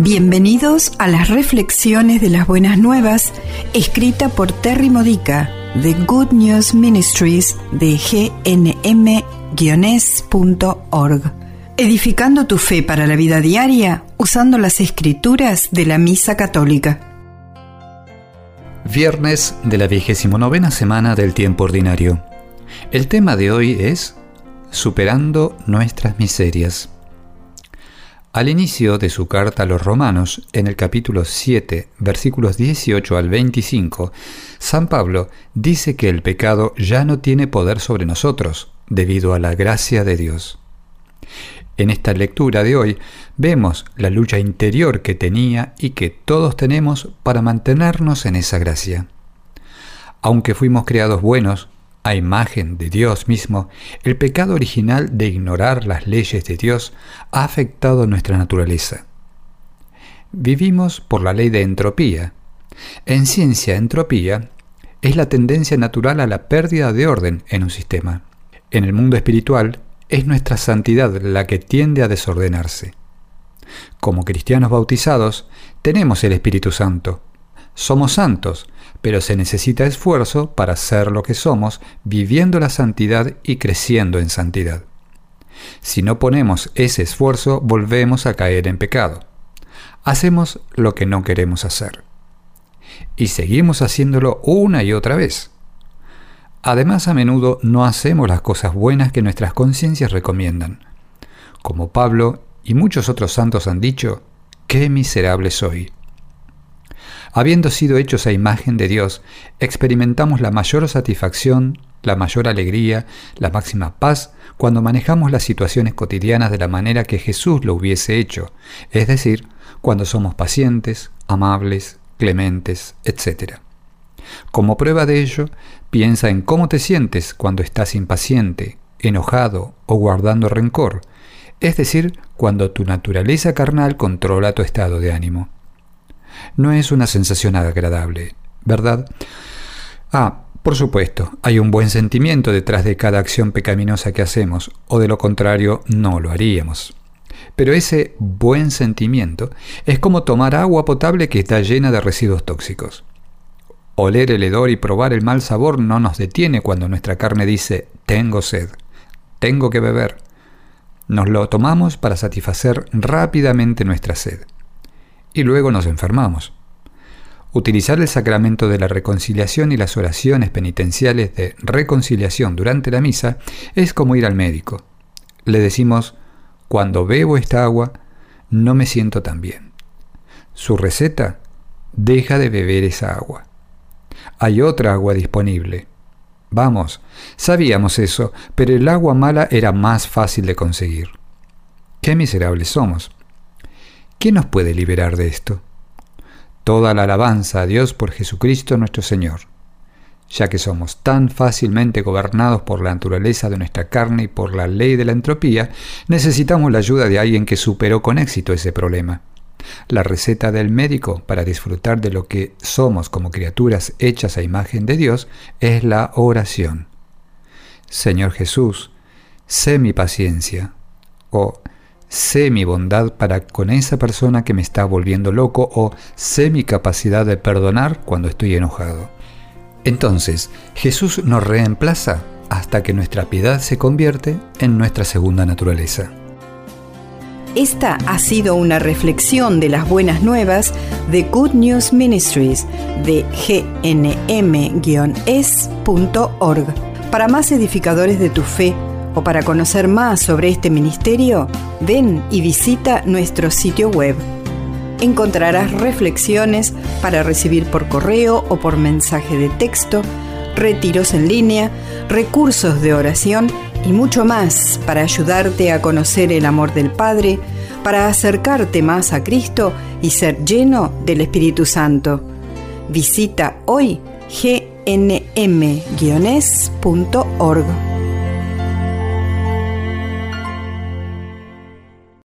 Bienvenidos a las reflexiones de las buenas nuevas, escrita por Terry Modica de Good News Ministries de gnm-es.org. Edificando tu fe para la vida diaria usando las escrituras de la Misa Católica. Viernes de la vigésimo novena semana del tiempo ordinario. El tema de hoy es Superando nuestras miserias. Al inicio de su carta a los romanos, en el capítulo 7, versículos 18 al 25, San Pablo dice que el pecado ya no tiene poder sobre nosotros, debido a la gracia de Dios. En esta lectura de hoy vemos la lucha interior que tenía y que todos tenemos para mantenernos en esa gracia. Aunque fuimos creados buenos, a imagen de Dios mismo, el pecado original de ignorar las leyes de Dios ha afectado nuestra naturaleza. Vivimos por la ley de entropía. En ciencia, entropía es la tendencia natural a la pérdida de orden en un sistema. En el mundo espiritual, es nuestra santidad la que tiende a desordenarse. Como cristianos bautizados, tenemos el Espíritu Santo. Somos santos, pero se necesita esfuerzo para ser lo que somos, viviendo la santidad y creciendo en santidad. Si no ponemos ese esfuerzo, volvemos a caer en pecado. Hacemos lo que no queremos hacer. Y seguimos haciéndolo una y otra vez. Además, a menudo no hacemos las cosas buenas que nuestras conciencias recomiendan. Como Pablo y muchos otros santos han dicho, qué miserable soy. Habiendo sido hechos a imagen de Dios, experimentamos la mayor satisfacción, la mayor alegría, la máxima paz cuando manejamos las situaciones cotidianas de la manera que Jesús lo hubiese hecho, es decir, cuando somos pacientes, amables, clementes, etc. Como prueba de ello, piensa en cómo te sientes cuando estás impaciente, enojado o guardando rencor, es decir, cuando tu naturaleza carnal controla tu estado de ánimo. No es una sensación agradable, ¿verdad? Ah, por supuesto, hay un buen sentimiento detrás de cada acción pecaminosa que hacemos, o de lo contrario no lo haríamos. Pero ese buen sentimiento es como tomar agua potable que está llena de residuos tóxicos. Oler el hedor y probar el mal sabor no nos detiene cuando nuestra carne dice tengo sed, tengo que beber. Nos lo tomamos para satisfacer rápidamente nuestra sed y luego nos enfermamos. Utilizar el sacramento de la reconciliación y las oraciones penitenciales de reconciliación durante la misa es como ir al médico. Le decimos, cuando bebo esta agua, no me siento tan bien. Su receta, deja de beber esa agua. Hay otra agua disponible. Vamos, sabíamos eso, pero el agua mala era más fácil de conseguir. Qué miserables somos. ¿Quién nos puede liberar de esto? Toda la alabanza a Dios por Jesucristo nuestro Señor, ya que somos tan fácilmente gobernados por la naturaleza de nuestra carne y por la ley de la entropía, necesitamos la ayuda de alguien que superó con éxito ese problema. La receta del médico para disfrutar de lo que somos como criaturas hechas a imagen de Dios es la oración. Señor Jesús, sé mi paciencia. O sé mi bondad para con esa persona que me está volviendo loco o sé mi capacidad de perdonar cuando estoy enojado. Entonces, Jesús nos reemplaza hasta que nuestra piedad se convierte en nuestra segunda naturaleza. Esta ha sido una reflexión de las buenas nuevas de Good News Ministries de gnm-es.org. Para más edificadores de tu fe, o para conocer más sobre este ministerio, ven y visita nuestro sitio web. Encontrarás reflexiones para recibir por correo o por mensaje de texto, retiros en línea, recursos de oración y mucho más para ayudarte a conocer el amor del Padre, para acercarte más a Cristo y ser lleno del Espíritu Santo. Visita hoy gnm-es.org.